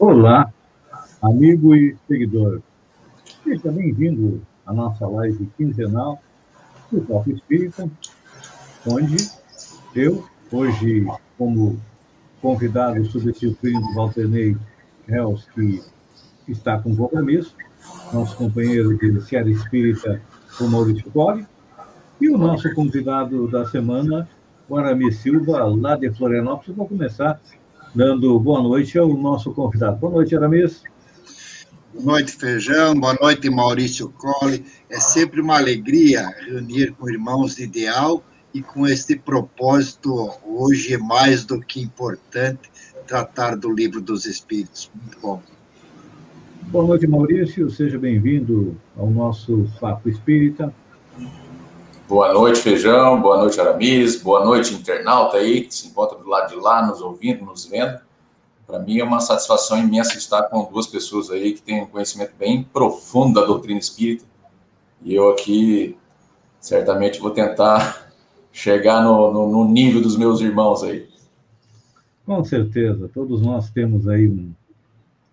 Olá, amigo e seguidor. Seja bem-vindo à nossa live quinzenal do Papo Espírita, onde eu, hoje, como convidado, substituindo Walter Hells, que está com compromisso, nosso companheiro de Seara Espírita, o Maurício Colli, e o nosso convidado da semana, o Silva, lá de Florianópolis. Vou começar dando boa noite ao nosso convidado. Boa noite, Aramis. Boa noite, Feijão. Boa noite, Maurício Colli. É sempre uma alegria reunir com irmãos de ideal e com este propósito, hoje é mais do que importante, tratar do livro dos Espíritos. Muito bom. Boa noite, Maurício. Seja bem-vindo ao nosso Papo Espírita. Boa noite, Feijão. Boa noite, Aramis. Boa noite, internauta aí, que se encontra do lado de lá, nos ouvindo, nos vendo. Para mim é uma satisfação imensa estar com duas pessoas aí que têm um conhecimento bem profundo da doutrina espírita. E eu aqui, certamente, vou tentar chegar no, no, no nível dos meus irmãos aí. Com certeza. Todos nós temos aí um,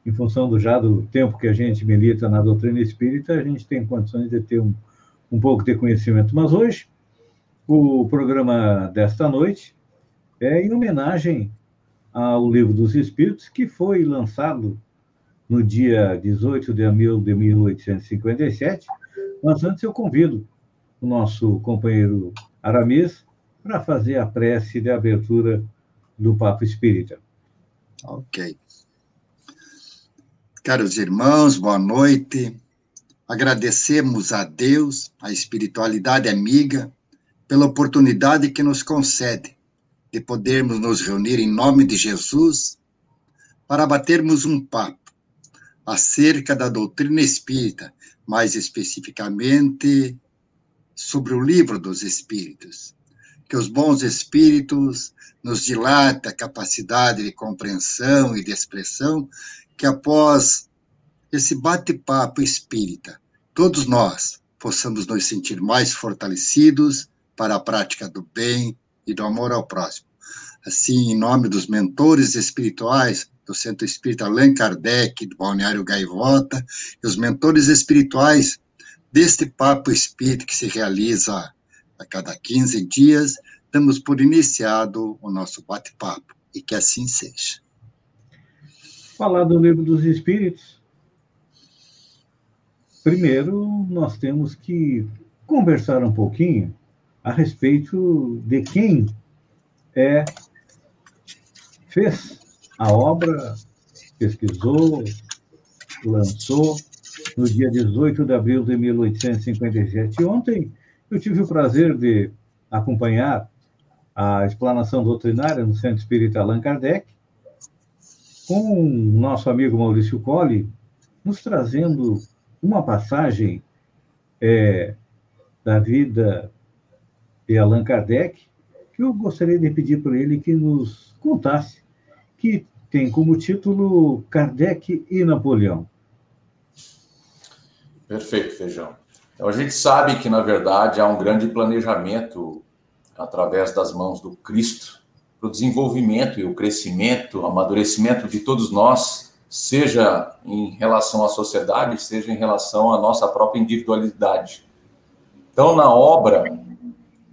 em função do já do tempo que a gente milita na doutrina espírita, a gente tem condições de ter um, um pouco de conhecimento. Mas hoje, o programa desta noite é em homenagem ao Livro dos Espíritos, que foi lançado no dia 18 de abril de 1857. Mas antes eu convido o nosso companheiro Aramis para fazer a prece de abertura do Papo Espírita. Ok. Caros irmãos, boa noite. Agradecemos a Deus, a espiritualidade amiga, pela oportunidade que nos concede de podermos nos reunir em nome de Jesus para batermos um papo acerca da doutrina espírita, mais especificamente sobre o livro dos espíritos. Que os bons espíritos nos dilata a capacidade de compreensão e de expressão que após esse bate-papo espírita, todos nós possamos nos sentir mais fortalecidos para a prática do bem e do amor ao próximo. Assim, em nome dos mentores espirituais do Centro Espírita Allan Kardec, do Balneário Gaivota, e os mentores espirituais deste Papo Espírita que se realiza a cada 15 dias, damos por iniciado o nosso bate-papo, e que assim seja. Falar do Livro dos Espíritos Primeiro, nós temos que conversar um pouquinho a respeito de quem é fez a obra, pesquisou, lançou no dia 18 de abril de 1857. Ontem eu tive o prazer de acompanhar a explanação doutrinária no Centro Espírita Allan Kardec, com o nosso amigo Maurício Colli, nos trazendo uma passagem é, da vida de Allan Kardec que eu gostaria de pedir para ele que nos contasse, que tem como título Kardec e Napoleão. Perfeito, Feijão. Então, a gente sabe que, na verdade, há um grande planejamento através das mãos do Cristo para o desenvolvimento e o crescimento, o amadurecimento de todos nós seja em relação à sociedade, seja em relação à nossa própria individualidade. Então, na obra,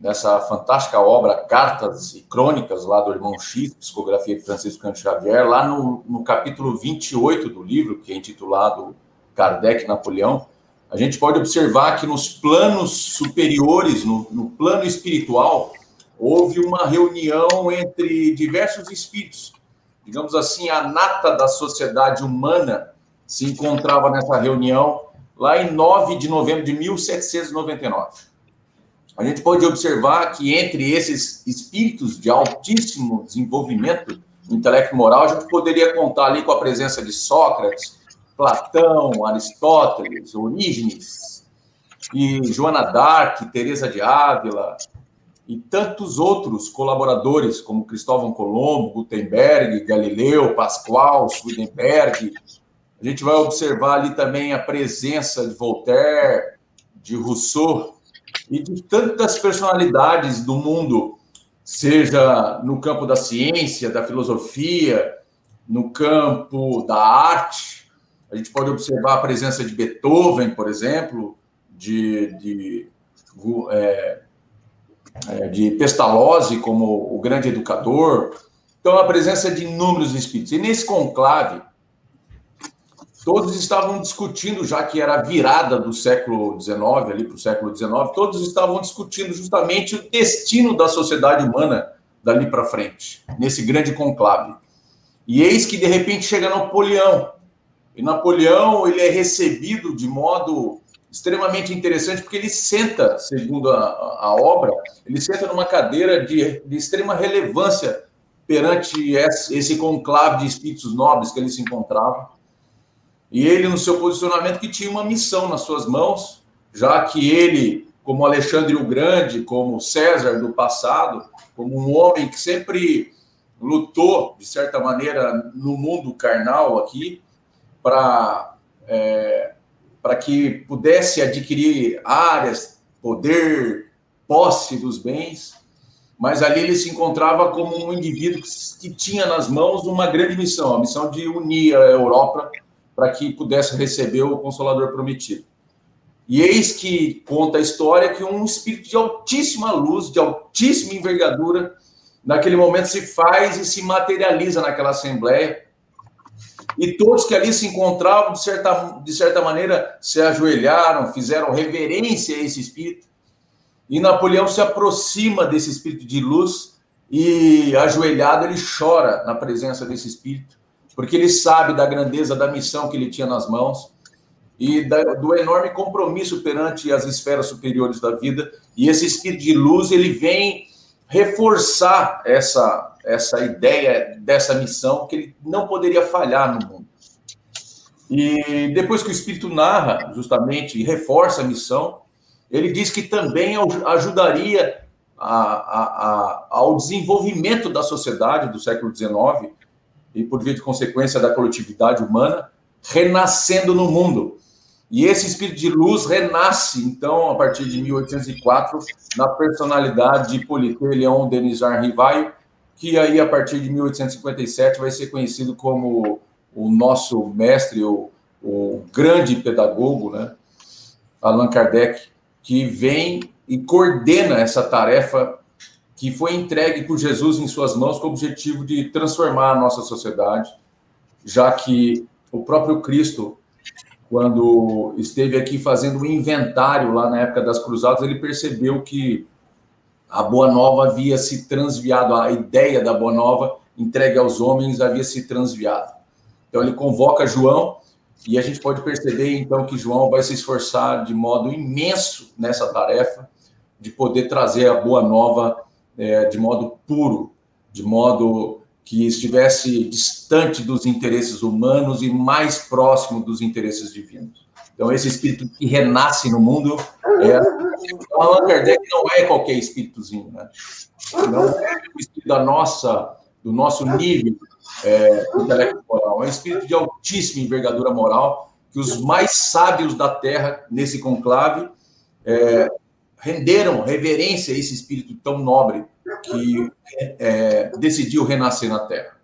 nessa fantástica obra Cartas e Crônicas, lá do Irmão X, Psicografia de Francisco Canto Xavier, lá no, no capítulo 28 do livro, que é intitulado Kardec Napoleão, a gente pode observar que nos planos superiores, no, no plano espiritual, houve uma reunião entre diversos espíritos, digamos assim, a nata da sociedade humana se encontrava nessa reunião lá em 9 de novembro de 1799. A gente pode observar que entre esses espíritos de altíssimo desenvolvimento intelecto moral, a gente poderia contar ali com a presença de Sócrates, Platão, Aristóteles, Orígenes, e Joana d'Arc, Teresa de Ávila, e tantos outros colaboradores, como Cristóvão Colombo, Gutenberg, Galileu, Pascoal, Swedenberg. A gente vai observar ali também a presença de Voltaire, de Rousseau e de tantas personalidades do mundo, seja no campo da ciência, da filosofia, no campo da arte, a gente pode observar a presença de Beethoven, por exemplo, de, de, é, é, de Pestalozzi como o grande educador. Então, a presença de inúmeros espíritos. E nesse conclave, todos estavam discutindo, já que era a virada do século XIX, ali para o século XIX, todos estavam discutindo justamente o destino da sociedade humana dali para frente, nesse grande conclave. E eis que, de repente, chega Napoleão. E Napoleão ele é recebido de modo extremamente interessante, porque ele senta, segundo a, a obra, ele senta numa cadeira de, de extrema relevância perante esse, conclave de espíritos nobres que ele se encontrava. E ele, no seu posicionamento, que tinha uma missão nas suas mãos, já que ele, como Alexandre o Grande, como César do passado, como um homem que sempre lutou, de certa maneira, no mundo carnal aqui, para é, para que pudesse adquirir áreas, poder, posse dos bens, mas ali ele se encontrava como um indivíduo que, tinha nas mãos uma grande missão, a missão de unir a Europa para que pudesse receber o Consolador prometido. E eis que conta a história que um espírito de altíssima luz, de altíssima envergadura, naquele momento se faz e se materializa naquela assembleia, e todos que ali se encontravam, de certa, de certa maneira, se ajoelharam, fizeram reverência a esse espírito. E Napoleão se aproxima desse espírito de luz e, ajoelhado, ele chora na presença desse espírito, porque ele sabe da grandeza da missão que ele tinha nas mãos e da, do enorme compromisso perante as esferas superiores da vida. E esse espírito de luz, ele vem reforçar essa essa ideia dessa missão que ele não poderia falhar no mundo. E depois que o Espírito narra justamente e reforça a missão, ele diz que também ajudaria a, a, a, ao desenvolvimento da sociedade do século XIX e, por via de consequência, da coletividade humana, renascendo no mundo. E esse espírito de luz renasce, então, a partir de 1804, na personalidade de Hippolyte Léon Denis Rivaio, que aí, a partir de 1857, vai ser conhecido como o nosso mestre, o, o grande pedagogo, né? Allan Kardec, que vem e coordena essa tarefa que foi entregue por Jesus em suas mãos com o objetivo de transformar a nossa sociedade, já que o próprio Cristo, quando esteve aqui fazendo um inventário lá na época das cruzadas, ele percebeu que a Boa Nova havia se transviado, a ideia da Boa Nova entregue aos homens havia se transviado. Então ele convoca João e a gente pode perceber então que João vai se esforçar de modo imenso nessa tarefa de poder trazer a Boa Nova é, de modo puro, de modo que estivesse distante dos interesses humanos e mais próximo dos interesses divinos. Então, esse espírito que renasce no mundo, é, Allan Kardec não é qualquer espíritozinho, né? Não é o espírito da nossa, do nosso nível é, intelectual, é um espírito de altíssima envergadura moral, que os mais sábios da Terra, nesse conclave, é, renderam reverência a esse espírito tão nobre que é, decidiu renascer na Terra.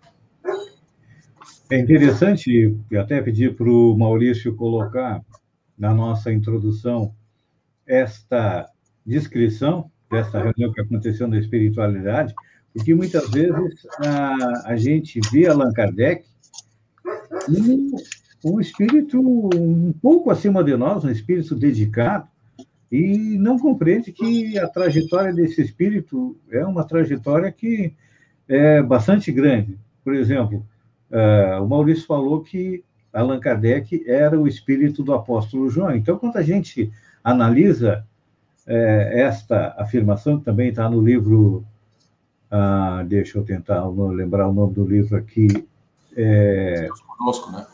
É interessante, eu até pedi para o Maurício colocar na nossa introdução esta descrição dessa reunião que aconteceu na espiritualidade, porque muitas vezes a, a gente vê Allan Kardec um, um espírito um pouco acima de nós, um espírito dedicado, e não compreende que a trajetória desse espírito é uma trajetória que é bastante grande. Por exemplo, uh, o Maurício falou que Allan Kardec era o espírito do apóstolo João. Então, quando a gente analisa é, esta afirmação, que também está no livro, ah, deixa eu tentar lembrar o nome do livro aqui. É, Deus Conosco, né?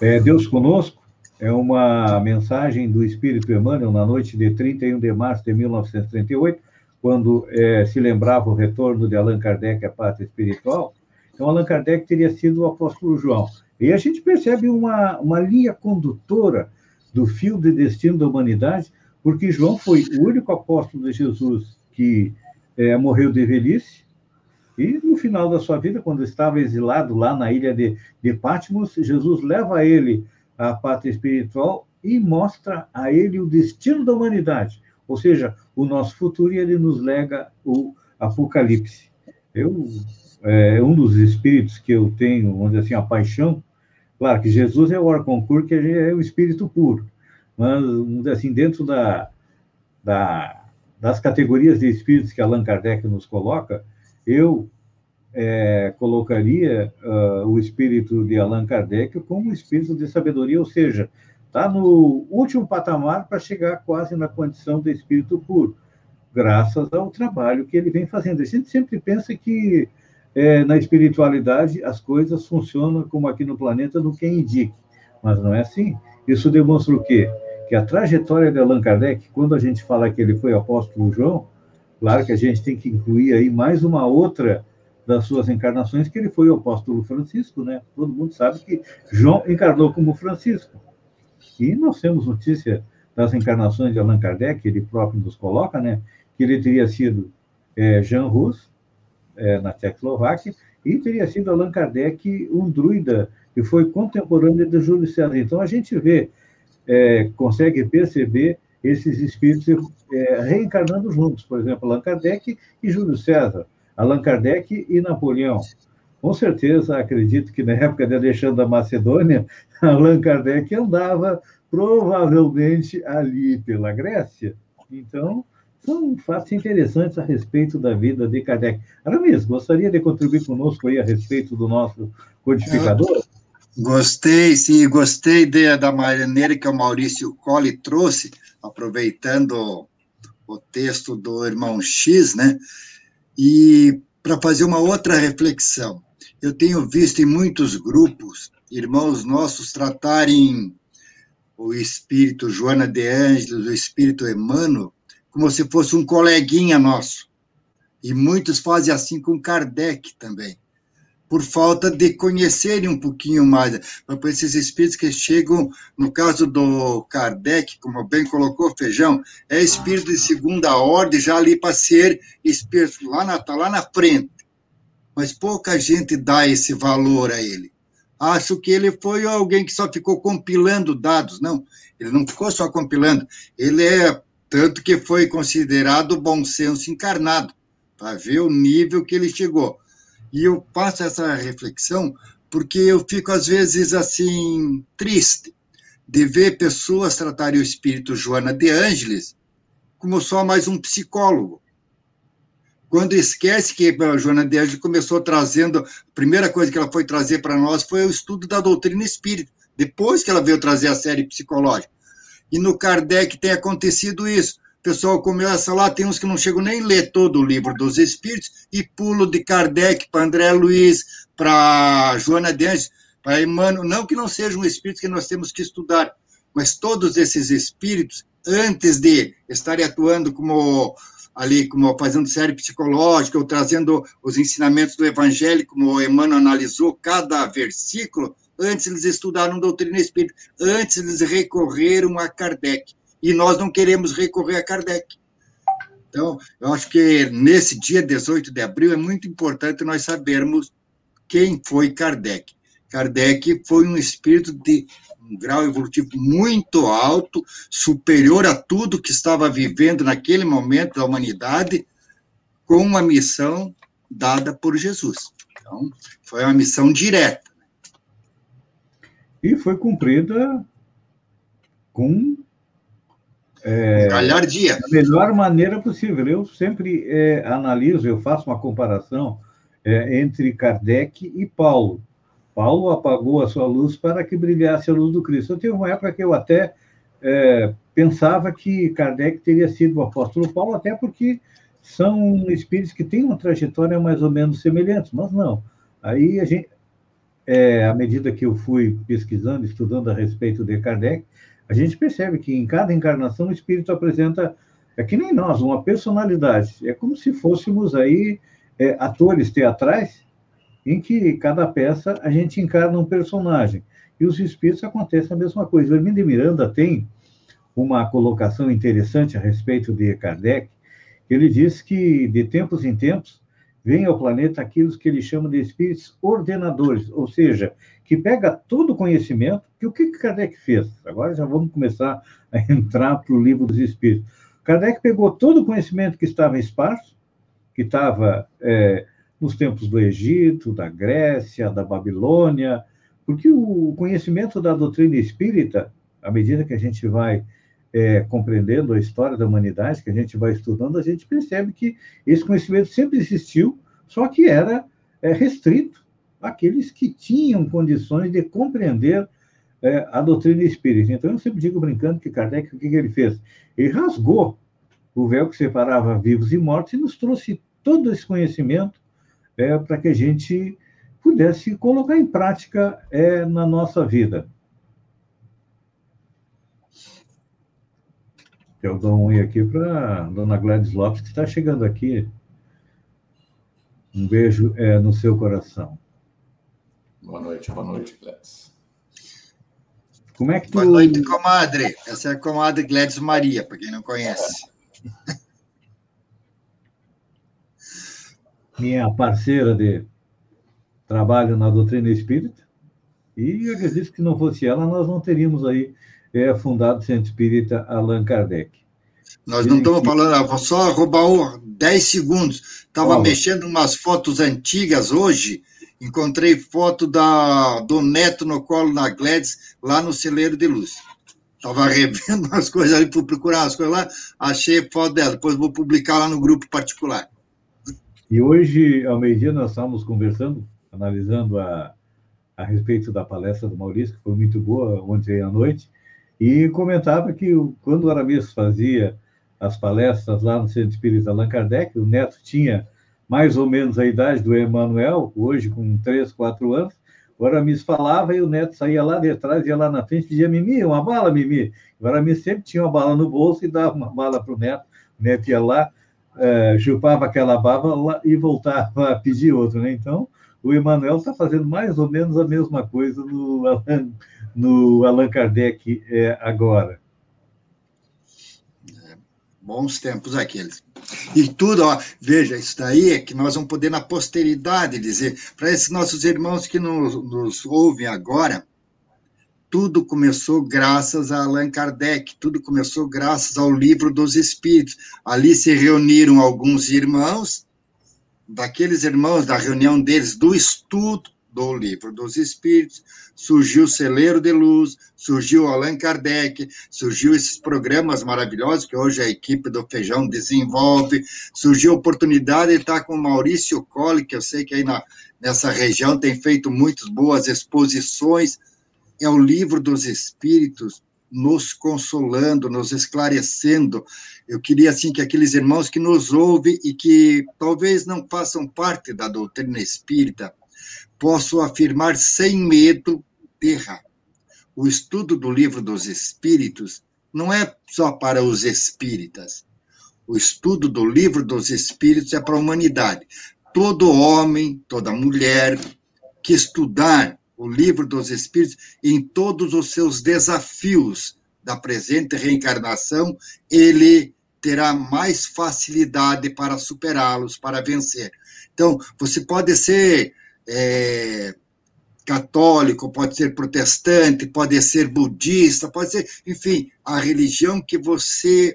É, Deus Conosco é uma mensagem do Espírito Emmanuel na noite de 31 de março de 1938, quando é, se lembrava o retorno de Allan Kardec à pátria espiritual. Então, Allan Kardec teria sido o apóstolo João. E a gente percebe uma, uma linha condutora do fio de destino da humanidade, porque João foi o único apóstolo de Jesus que é, morreu de velhice, E no final da sua vida, quando estava exilado lá na ilha de, de Patmos, Jesus leva ele à pátria espiritual e mostra a ele o destino da humanidade, ou seja, o nosso futuro, e ele nos lega o Apocalipse. Eu, é um dos espíritos que eu tenho, vamos dizer assim, a paixão, claro que Jesus é o Arconcur, que é o espírito puro, mas, vamos dizer assim, dentro da, da, das categorias de espíritos que Allan Kardec nos coloca, eu é, colocaria uh, o espírito de Allan Kardec como espírito de sabedoria, ou seja, está no último patamar para chegar quase na condição de espírito puro, graças ao trabalho que ele vem fazendo. A gente sempre pensa que é, na espiritualidade as coisas funcionam como aqui no planeta, no que indique, mas não é assim. Isso demonstra o quê? Que a trajetória de Allan Kardec, quando a gente fala que ele foi apóstolo João, Claro que a gente tem que incluir aí mais uma outra das suas encarnações, que ele foi o apóstolo Francisco, né? Todo mundo sabe que João encarnou como Francisco. E nós temos notícia das encarnações de Allan Kardec, ele próprio nos coloca, né? Que ele teria sido é, Jean Rus, é, na Tchecoslováquia, e teria sido Allan Kardec um druida, que foi contemporâneo de Júlio César. Então, a gente vê, é, consegue perceber esses espíritos é, reencarnando juntos, por exemplo, Allan Kardec e Júlio César, Allan Kardec e Napoleão. Com certeza, acredito que na época de Alexandre da Macedônia, Allan Kardec andava provavelmente ali pela Grécia. Então, são fatos interessantes a respeito da vida de Kardec. Aramis, gostaria de contribuir conosco aí a respeito do nosso codificador? Gostei, sim, gostei de, da maneira que o Maurício Colli trouxe, aproveitando o texto do irmão X, né? E para fazer uma outra reflexão, eu tenho visto em muitos grupos irmãos nossos tratarem o espírito Joana de Ângeles, o espírito Emmanuel, como se fosse um coleguinha nosso. E muitos fazem assim com Kardec também por falta de conhecerem um pouquinho mais, para esses espíritos que chegam, no caso do Kardec, como bem colocou Feijão, é espírito de segunda ordem, já ali para ser espírito, lá na, tá lá na frente. Mas pouca gente dá esse valor a ele. Acho que ele foi alguém que só ficou compilando dados. Não, ele não ficou só compilando. Ele é, tanto que foi considerado bom senso encarnado, para ver o nível que ele chegou e eu faço essa reflexão porque eu fico, às vezes, assim, triste de ver pessoas tratarem o espírito Joana de Ângeles como só mais um psicólogo. Quando esquece que a Joana de Ângeles começou trazendo, a primeira coisa que ela foi trazer para nós foi o estudo da doutrina espírita, depois que ela veio trazer a série psicológica. E no Kardec tem acontecido isso o pessoal começa lá, tem uns que não chegam nem a ler todo o livro dos Espíritos e pulo de Kardec para André Luiz, para Joana Denges, para Emmanuel. Não que não sejam espíritos que nós temos que estudar, mas todos esses espíritos, antes de estarem atuando como ali, como fazendo série psicológica ou trazendo os ensinamentos do Evangelho, como Emmanuel analisou cada versículo, antes eles estudaram doutrina espírita, antes eles recorreram a Kardec e nós não queremos recorrer a Kardec. Então, eu acho que nesse dia 18 de abril é muito importante nós sabermos quem foi Kardec. Kardec foi um espírito de um grau evolutivo muito alto, superior a tudo que estava vivendo naquele momento da humanidade, com uma missão dada por Jesus. Então, foi uma missão direta. E foi cumprida com é, Galhardia. Da melhor maneira possível. Eu sempre é, analiso, eu faço uma comparação é, entre Kardec e Paulo. Paulo apagou a sua luz para que brilhasse a luz do Cristo. Eu tive uma época que eu até é, pensava que Kardec teria sido o apóstolo Paulo, até porque são espíritos que têm uma trajetória mais ou menos semelhante, mas não. Aí a gente, é, à medida que eu fui pesquisando, estudando a respeito de Kardec, a gente percebe que em cada encarnação o espírito apresenta, é que nem nós, uma personalidade. É como se fôssemos aí é, atores teatrais em que cada peça a gente encarna um personagem. E os espíritos acontece a mesma coisa. O Hermínio Miranda tem uma colocação interessante a respeito de Kardec. Ele diz que, de tempos em tempos, vem ao planeta aqueles que ele chama de espíritos ordenadores, ou seja, que pega todo o conhecimento, que o que Kardec fez? Agora já vamos começar a entrar para o livro dos espíritos. Kardec pegou todo o conhecimento que estava em espaço, que estava é, nos tempos do Egito, da Grécia, da Babilônia, porque o conhecimento da doutrina espírita, à medida que a gente vai é, compreendendo a história da humanidade, que a gente vai estudando, a gente percebe que esse conhecimento sempre existiu, só que era é, restrito àqueles que tinham condições de compreender é, a doutrina espírita. Então, eu sempre digo brincando que Kardec, o que, que ele fez? Ele rasgou o véu que separava vivos e mortos e nos trouxe todo esse conhecimento é, para que a gente pudesse colocar em prática é, na nossa vida. Eu dou um oi aqui para dona Gladys Lopes, que está chegando aqui. Um beijo é, no seu coração. Boa noite, boa noite, Gladys. Como é que tu... Boa noite, comadre. Essa é a comadre Gladys Maria, para quem não conhece. Minha parceira de trabalho na doutrina espírita. E eu acredito que se não fosse ela, nós não teríamos aí é fundado o Centro Espírita Allan Kardec. Nós não estamos falando, vou só roubar 10 segundos. Estava mexendo umas fotos antigas hoje, encontrei foto da, do neto no colo da Gladys, lá no Celeiro de Luz. Estava revendo umas coisas ali, fui procurar umas coisas lá, achei foto dela, depois vou publicar lá no grupo particular. E hoje, ao meio-dia, nós estávamos conversando, analisando a, a respeito da palestra do Maurício, que foi muito boa ontem à noite, e comentava que quando o Aramis fazia as palestras lá no Centro Espírita Allan Kardec, o neto tinha mais ou menos a idade do Emanuel, hoje com 3, 4 anos, o Aramis falava e o neto saía lá de trás, ia lá na frente e dizia, Mimi, uma bala, Mimi. O Aramis sempre tinha uma bala no bolso e dava uma bala para o neto. O neto ia lá, uh, chupava aquela bala e voltava a pedir outra. Né? Então, o Emanuel está fazendo mais ou menos a mesma coisa no Allan no Allan Kardec é, agora. É, bons tempos aqueles. E tudo, ó, veja, isso daí é que nós vamos poder na posteridade dizer, para esses nossos irmãos que nos, nos ouvem agora, tudo começou graças a Allan Kardec, tudo começou graças ao livro dos Espíritos. Ali se reuniram alguns irmãos, daqueles irmãos da reunião deles, do estudo do livro dos Espíritos, surgiu o Celeiro de Luz, surgiu Allan Kardec, surgiu esses programas maravilhosos que hoje a equipe do Feijão desenvolve, surgiu a oportunidade de estar com o Maurício Colli, que eu sei que aí na, nessa região tem feito muitas boas exposições, é o livro dos Espíritos, nos consolando, nos esclarecendo. Eu queria assim que aqueles irmãos que nos ouvem e que talvez não façam parte da doutrina espírita, posso afirmar sem medo de errar. O estudo do livro dos Espíritos não é só para os espíritas. O estudo do livro dos Espíritos é para a humanidade. Todo homem, toda mulher que estudar o livro dos Espíritos em todos os seus desafios da presente reencarnação, ele terá mais facilidade para superá-los, para vencer. Então, você pode ser é, católico, pode ser protestante, pode ser budista, pode ser, enfim, a religião que você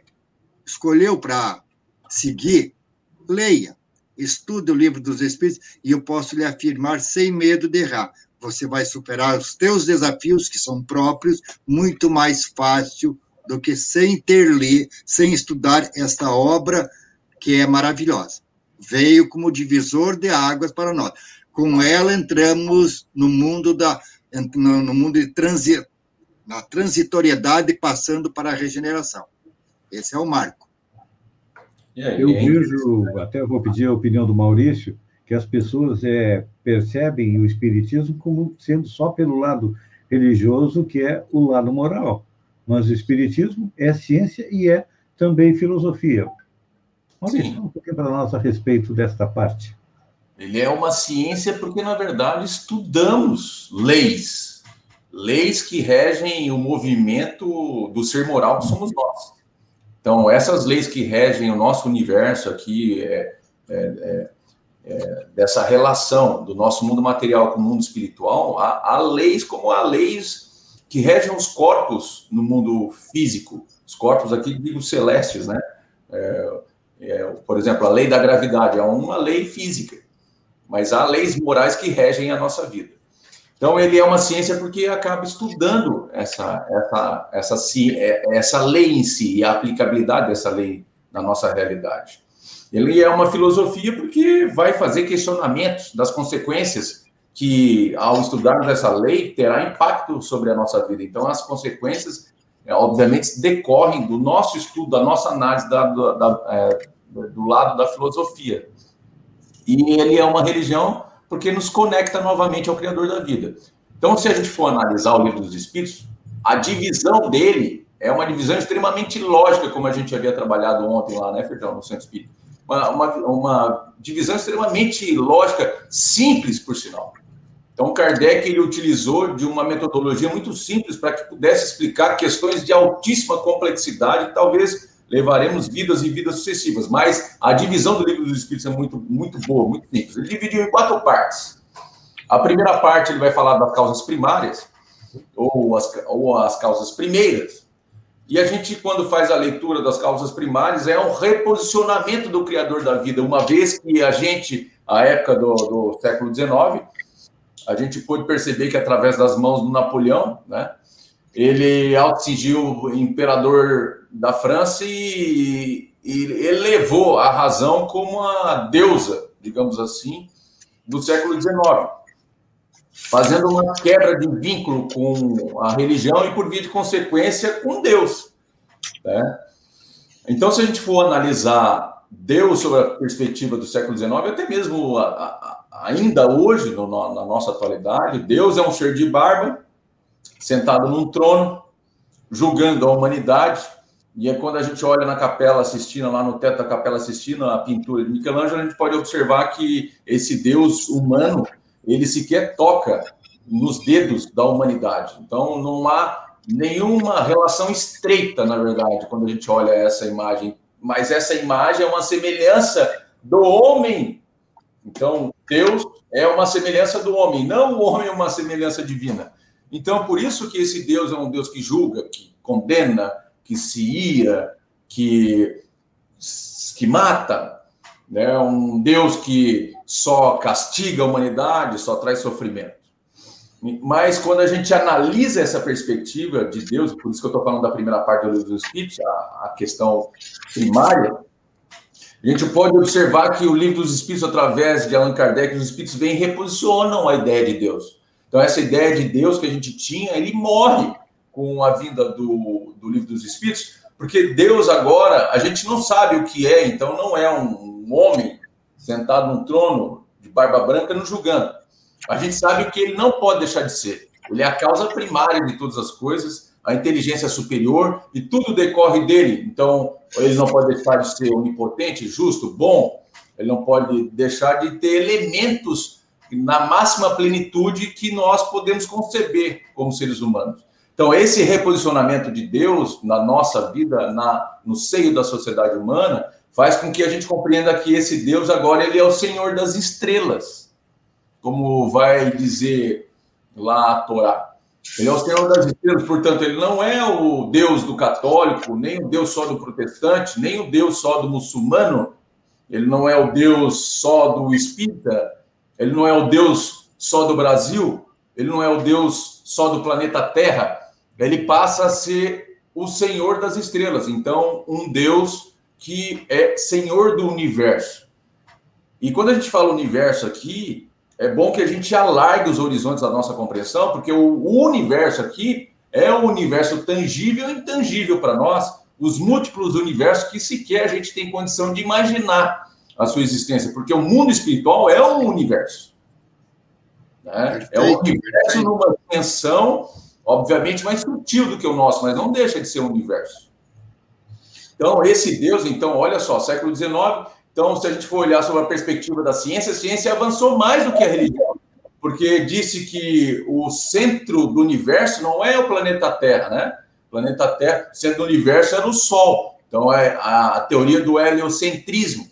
escolheu para seguir, leia, estude o livro dos Espíritos e eu posso lhe afirmar sem medo de errar. Você vai superar os teus desafios, que são próprios, muito mais fácil do que sem ter lido, sem estudar esta obra que é maravilhosa. Veio como divisor de águas para nós com ela entramos no mundo da no mundo de transi, na transitoriedade passando para a regeneração. Esse é o marco. Eu vejo, até vou pedir a opinião do Maurício, que as pessoas é, percebem o espiritismo como sendo só pelo lado religioso, que é o lado moral. Mas o espiritismo é ciência e é também filosofia. Maurício, um pouquinho para nós a respeito desta parte. Ele é uma ciência porque, na verdade, estudamos leis. Leis que regem o movimento do ser moral que somos nós. Então, essas leis que regem o nosso universo aqui, é, é, é, é, dessa relação do nosso mundo material com o mundo espiritual, há, há leis como há leis que regem os corpos no mundo físico. Os corpos aqui, digo, celestes, né? É, é, por exemplo, a lei da gravidade é uma lei física, mas há leis morais que regem a nossa vida. Então, ele é uma ciência porque acaba estudando essa, essa, essa, é, essa lei em si e a aplicabilidade dessa lei na nossa realidade. Ele é uma filosofia porque vai fazer questionamentos das consequências que, ao estudarmos essa lei, terá impacto sobre a nossa vida. Então, as consequências, é, obviamente, decorrem do nosso estudo, da nossa análise da, da, é, do lado da filosofia. E ele é uma religião porque nos conecta novamente ao Criador da vida. Então, se a gente for analisar o livro dos Espíritos, a divisão dele é uma divisão extremamente lógica, como a gente havia trabalhado ontem lá, né, Ferdão, no Centro Espírita. Uma, uma, uma, divisão extremamente lógica, simples, por sinal. Então, Kardec ele utilizou de uma metodologia muito simples para que pudesse explicar questões de altíssima complexidade, talvez levaremos vidas e vidas sucessivas. Mas a divisão do livro dos Espíritos é muito, muito boa, muito simples. Ele dividiu em quatro partes. A primeira parte ele vai falar das causas primárias, ou as, ou as causas primeiras. E a gente, quando faz a leitura das causas primárias, é um reposicionamento do Criador da vida, uma vez que a gente, a época do, do século XIX, a gente pôde perceber que através das mãos do Napoleão, né, ele atingiu o imperador da França e, e elevou a razão como a deusa, digamos assim, do século XIX, fazendo uma quebra de vínculo com a religião e, por via de consequência, com Deus. Né? Então, se a gente for analisar Deus sob a perspectiva do século XIX, até mesmo a, a, ainda hoje, no, na nossa atualidade, Deus é um ser de barba, sentado num trono, julgando a humanidade. E é quando a gente olha na Capela Sistina, lá no teto da Capela Sistina, a pintura de Michelangelo, a gente pode observar que esse Deus humano, ele sequer toca nos dedos da humanidade. Então, não há nenhuma relação estreita, na verdade, quando a gente olha essa imagem. Mas essa imagem é uma semelhança do homem. Então, Deus é uma semelhança do homem, não o homem é uma semelhança divina. Então, por isso que esse Deus é um Deus que julga, que condena, que se ira, que, que mata, né? um Deus que só castiga a humanidade, só traz sofrimento. Mas quando a gente analisa essa perspectiva de Deus, por isso que eu estou falando da primeira parte do livro dos Espíritos, a, a questão primária, a gente pode observar que o livro dos Espíritos, através de Allan Kardec, os Espíritos vêm e reposicionam a ideia de Deus. Então, essa ideia de Deus que a gente tinha, ele morre com a vinda do, do livro dos Espíritos, porque Deus agora, a gente não sabe o que é, então não é um, um homem sentado num trono de barba branca nos julgando. A gente sabe que ele não pode deixar de ser. Ele é a causa primária de todas as coisas, a inteligência superior, e tudo decorre dele. Então, ele não pode deixar de ser onipotente, justo, bom, ele não pode deixar de ter elementos na máxima plenitude que nós podemos conceber como seres humanos. Então, esse reposicionamento de Deus na nossa vida, na, no seio da sociedade humana, faz com que a gente compreenda que esse Deus agora ele é o Senhor das estrelas, como vai dizer lá a Torá. Ele é o Senhor das estrelas, portanto, ele não é o Deus do católico, nem o Deus só do protestante, nem o Deus só do muçulmano, ele não é o Deus só do espírita, ele não é o Deus só do Brasil, ele não é o Deus só do planeta Terra, ele passa a ser o Senhor das estrelas. Então, um Deus que é Senhor do universo. E quando a gente fala universo aqui, é bom que a gente alargue os horizontes da nossa compreensão, porque o, universo aqui é o universo tangível e intangível para nós, os múltiplos universos que sequer a gente tem condição de imaginar a sua existência, porque o mundo espiritual é um universo. Né? É um universo numa dimensão, obviamente, mais sutil do que o nosso, mas não deixa de ser um universo. Então, esse Deus, então, olha só, século XIX, então, se a gente for olhar sobre a perspectiva da ciência, a ciência avançou mais do que a religião, porque disse que o centro do universo não é o planeta Terra, né? O planeta Terra, o centro do universo era o Sol. Então, é a, teoria do heliocentrismo,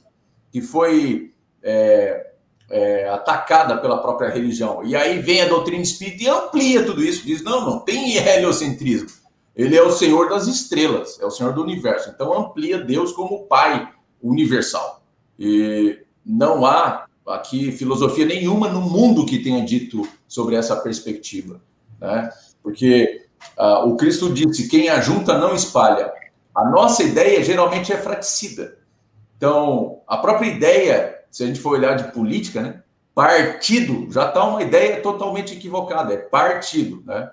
que foi é, é, atacada pela própria religião. E aí vem a doutrina espírita e amplia tudo isso. Diz: não, não tem heliocentrismo. Ele é o Senhor das estrelas, é o Senhor do universo. Então amplia Deus como Pai universal. E não há aqui filosofia nenhuma no mundo que tenha dito sobre essa perspectiva, né? Porque uh, o Cristo disse: quem ajunta não espalha. A nossa ideia geralmente é fraticida. Então, a própria ideia, se a gente for olhar de política, né? Partido já está uma ideia totalmente equivocada, é partido, né?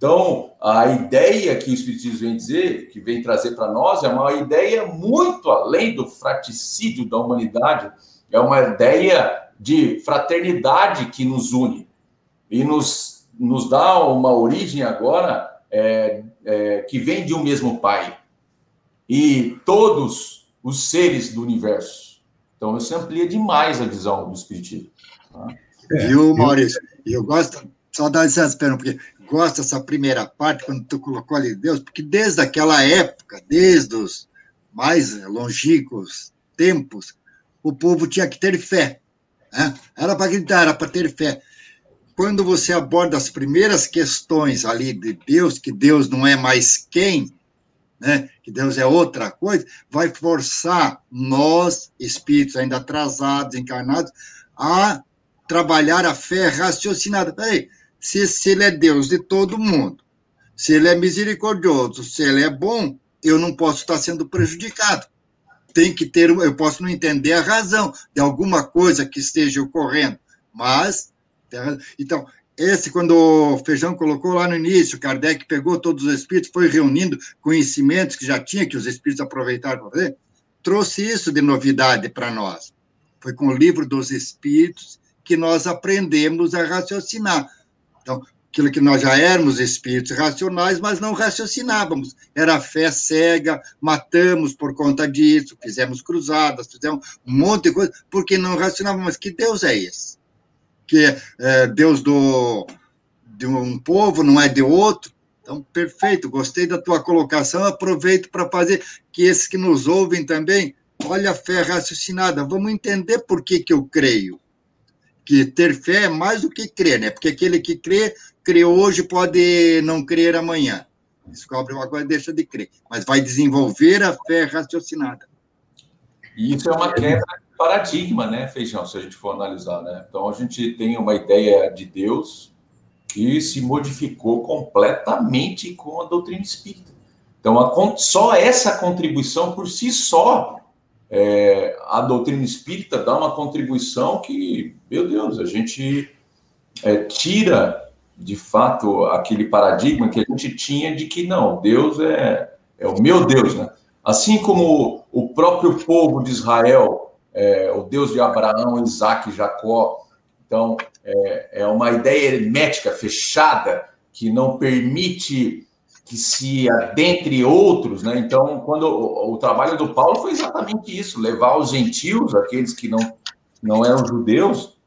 Então, a ideia que o Espiritismo vem dizer, que vem trazer para nós, é uma ideia muito além do fraticídio da humanidade, é uma ideia de fraternidade que nos une e nos, nos dá uma origem agora é, é, que vem de um mesmo Pai. E todos os seres do universo. Então, isso amplia demais a visão do Espiritismo. Tá? Viu, Maurício? Eu gosto, só dar licença, porque gosto dessa primeira parte, quando tu colocou ali Deus, porque desde aquela época, desde os mais longínquos tempos, o povo tinha que ter fé. Né? Era para gritar, era para ter fé. Quando você aborda as primeiras questões ali de Deus, que Deus não é mais quem, né? que Deus é outra coisa, vai forçar nós, espíritos ainda atrasados, encarnados, a trabalhar a fé raciocinada. Peraí, se, se ele é Deus de todo mundo, se ele é misericordioso, se ele é bom, eu não posso estar sendo prejudicado. Tem que ter, eu posso não entender a razão de alguma coisa que esteja ocorrendo, mas então esse, quando o Feijão colocou lá no início, Kardec pegou todos os espíritos, foi reunindo conhecimentos que já tinha, que os espíritos aproveitaram para trouxe isso de novidade para nós. Foi com o livro dos espíritos que nós aprendemos a raciocinar. Então, aquilo que nós já éramos espíritos racionais, mas não raciocinávamos. Era fé cega, matamos por conta disso, fizemos cruzadas, fizemos um monte de coisa, porque não racionávamos. Mas que Deus é esse? Que é Deus do, de um povo, não é de outro? Então, perfeito, gostei da tua colocação, aproveito para fazer que esses que nos ouvem também, olha a fé raciocinada, vamos entender por que, que eu creio que ter fé é mais do que crer, né? Porque aquele que crê, crê hoje, pode não crer amanhã. Descobre uma coisa, deixa de crer. Mas vai desenvolver a fé raciocinada. E isso é uma quebra de paradigma, né, Feijão, se a gente for analisar, né? Então, a gente tem uma ideia de Deus que se modificou completamente com a doutrina espírita. Então, a, só essa contribuição por si só é, a doutrina espírita dá uma contribuição que, meu Deus, a gente é, tira de fato aquele paradigma que a gente tinha de que não, Deus é, é o meu Deus, né? Assim como o próprio povo de Israel, é, o Deus de Abraão, Isaac Jacó, então é, é uma ideia hermética, fechada, que não permite que se dentre outros, né? Então, quando o, o, trabalho do Paulo foi exatamente isso, levar os gentios, aqueles que não não eram judeus,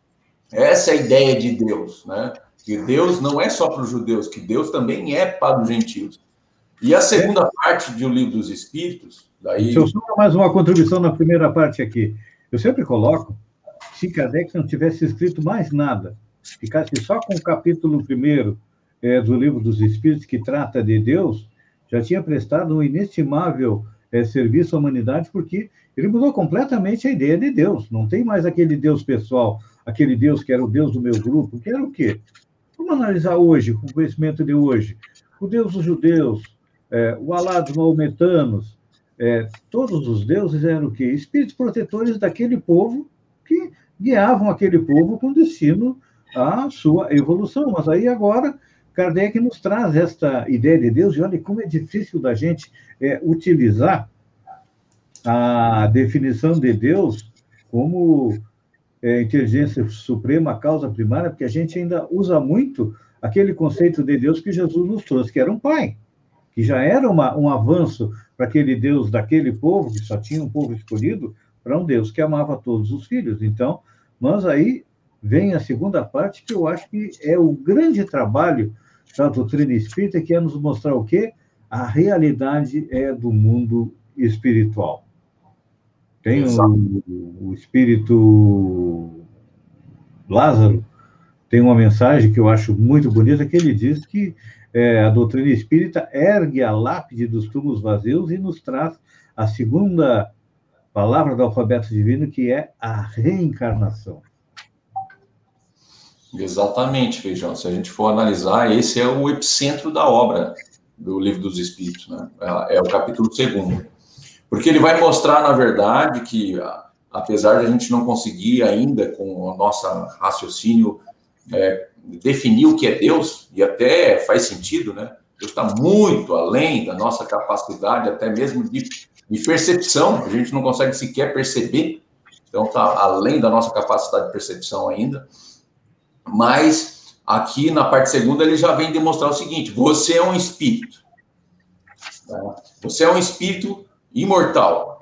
essa é a ideia de Deus, né? Que Deus não é só para os judeus, que Deus também é para os gentios. E a segunda parte do livro dos Espíritos, daí. Eu só mais uma contribuição na primeira parte aqui. Eu sempre coloco, se Kardec não tivesse escrito mais nada, ficasse só com o capítulo primeiro é, do Livro dos Espíritos, que trata de Deus, já tinha prestado um inestimável é, serviço à humanidade, porque ele mudou completamente a ideia de Deus. Não tem mais aquele Deus pessoal, aquele Deus que era o Deus do meu grupo, que era o quê? Vamos analisar hoje, com o conhecimento de hoje. O Deus dos judeus, é, o Alá dos maometanos, é, todos os deuses eram o quê? Espíritos protetores daquele povo que guiavam aquele povo com destino à sua evolução. Mas aí agora Kardec nos traz esta ideia de Deus, e olha como é difícil da gente é, utilizar a definição de Deus como é, inteligência suprema, causa primária, porque a gente ainda usa muito aquele conceito de Deus que Jesus nos trouxe, que era um pai, que já era uma, um avanço para aquele Deus daquele povo, que só tinha um povo escolhido, para um Deus que amava todos os filhos. Então, mas aí vem a segunda parte, que eu acho que é o grande trabalho da doutrina espírita, que é nos mostrar o quê? A realidade é do mundo espiritual. Tem o, o espírito Lázaro, tem uma mensagem que eu acho muito bonita, que ele diz que é, a doutrina espírita ergue a lápide dos túmulos vazios e nos traz a segunda palavra do alfabeto divino, que é a reencarnação. Exatamente, Feijão. Se a gente for analisar, esse é o epicentro da obra do Livro dos Espíritos, né? É, é o capítulo segundo. Porque ele vai mostrar, na verdade, que apesar de a gente não conseguir ainda, com o nosso raciocínio, é, definir o que é Deus, e até faz sentido, né? Deus está muito além da nossa capacidade, até mesmo de, de percepção, a gente não consegue sequer perceber, então está além da nossa capacidade de percepção ainda. Mas aqui na parte segunda ele já vem demonstrar o seguinte: você é um espírito. Tá? Você é um espírito imortal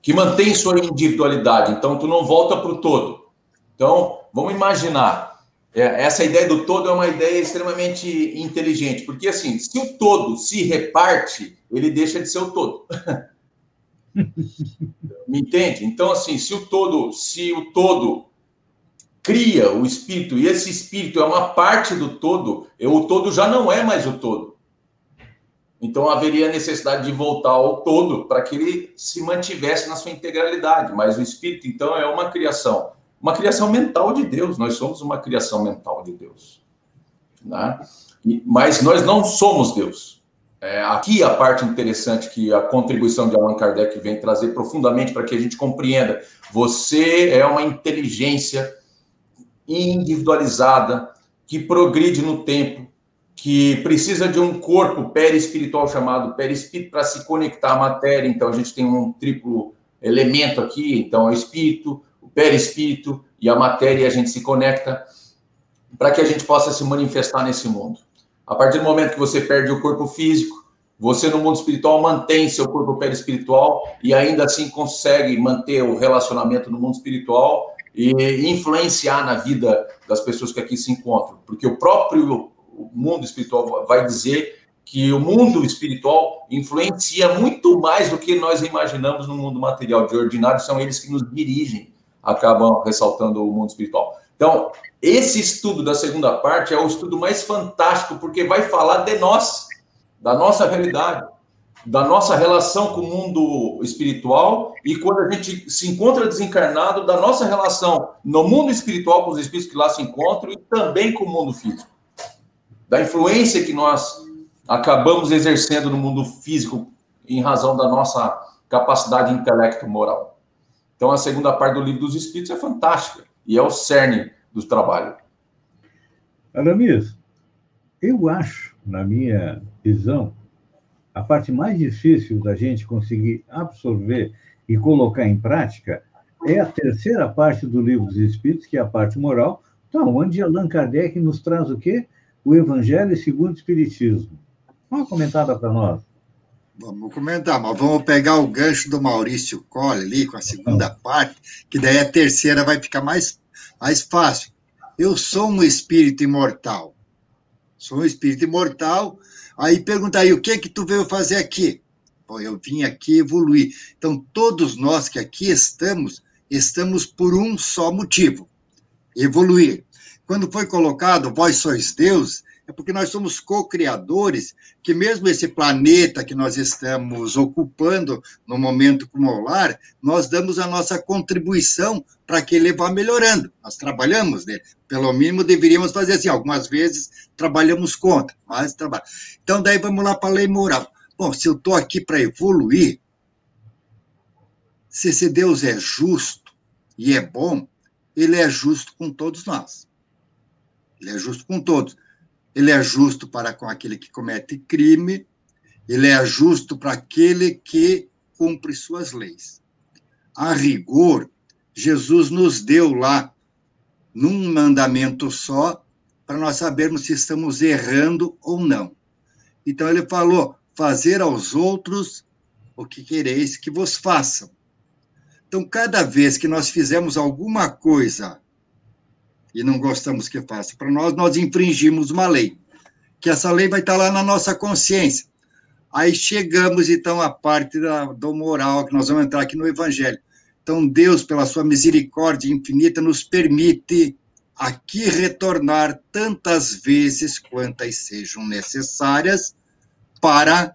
que mantém sua individualidade. Então tu não volta para o todo. Então vamos imaginar é, essa ideia do todo é uma ideia extremamente inteligente, porque assim, se o todo se reparte, ele deixa de ser o todo. Me entende? Então, assim, se o todo, se o todo cria o espírito e esse espírito é uma parte do todo, o todo já não é mais o todo. Então haveria necessidade de voltar ao todo para que ele se mantivesse na sua integralidade. Mas o espírito, então, é uma criação, uma criação mental de Deus. Nós somos uma criação mental de Deus. Né? Mas nós não somos Deus. É, aqui a parte interessante que a contribuição de Allan Kardec vem trazer profundamente para que a gente compreenda. Você é uma inteligência individualizada, que progride no tempo, que precisa de um corpo perispiritual chamado perispírito para se conectar à matéria. Então a gente tem um triplo elemento aqui, então é o espírito, o perispírito e a matéria, e a gente se conecta para que a gente possa se manifestar nesse mundo. A partir do momento que você perde o corpo físico, você no mundo espiritual mantém seu corpo perispiritual e ainda assim consegue manter o relacionamento no mundo espiritual e influenciar na vida das pessoas que aqui se encontram, porque o próprio mundo espiritual vai dizer que o mundo espiritual influencia muito mais do que nós imaginamos no mundo material de ordinário, são eles que nos dirigem, acabam ressaltando o mundo espiritual. Então, esse estudo da segunda parte é o estudo mais fantástico, porque vai falar de nós, da nossa realidade da nossa relação com o mundo espiritual e quando a gente se encontra desencarnado, da nossa relação no mundo espiritual com os espíritos que lá se encontram e também com o mundo físico. Da influência que nós acabamos exercendo no mundo físico em razão da nossa capacidade intelecto moral. Então a segunda parte do livro dos espíritos é fantástica e é o cerne do trabalho. Aramis, eu acho, na minha visão, a parte mais difícil da gente conseguir absorver e colocar em prática é a terceira parte do livro dos Espíritos, que é a parte moral, então, onde Allan Kardec nos traz o quê? O Evangelho segundo o Espiritismo. Dá uma comentada para nós. Vamos comentar, mas vamos pegar o gancho do Maurício Colle ali, com a segunda parte, que daí a terceira vai ficar mais, mais fácil. Eu sou um espírito imortal. Sou um espírito imortal Aí pergunta aí, o que que tu veio fazer aqui? Bom, eu vim aqui evoluir. Então, todos nós que aqui estamos, estamos por um só motivo, evoluir. Quando foi colocado, vós sois Deus, é porque nós somos co-criadores, que mesmo esse planeta que nós estamos ocupando no momento como lar, nós damos a nossa contribuição para que ele vá melhorando. Nós trabalhamos nele. Pelo mínimo deveríamos fazer assim. Algumas vezes trabalhamos contra, mas trabalha. Então, daí vamos lá para a lei moral. Bom, se eu estou aqui para evoluir, se esse Deus é justo e é bom, ele é justo com todos nós. Ele é justo com todos ele é justo para com aquele que comete crime, ele é justo para aquele que cumpre suas leis. A rigor, Jesus nos deu lá, num mandamento só, para nós sabermos se estamos errando ou não. Então ele falou: fazer aos outros o que quereis que vos façam. Então, cada vez que nós fizemos alguma coisa e não gostamos que faça para nós, nós infringimos uma lei, que essa lei vai estar lá na nossa consciência. Aí chegamos, então, à parte da, do moral, que nós vamos entrar aqui no Evangelho. Então, Deus, pela sua misericórdia infinita, nos permite aqui retornar tantas vezes quantas sejam necessárias para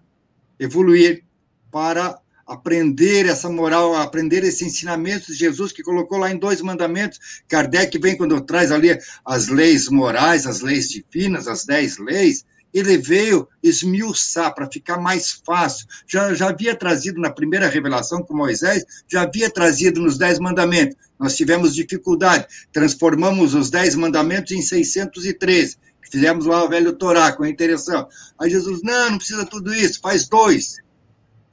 evoluir, para aprender essa moral, aprender esse ensinamento de Jesus que colocou lá em dois mandamentos. Kardec vem quando traz ali as leis morais, as leis divinas, as dez leis, ele veio esmiuçar para ficar mais fácil. Já, já havia trazido na primeira revelação com Moisés, já havia trazido nos Dez Mandamentos. Nós tivemos dificuldade, transformamos os Dez Mandamentos em 613. Fizemos lá o velho Torá com a interação. Aí Jesus, não, não precisa tudo isso, faz dois.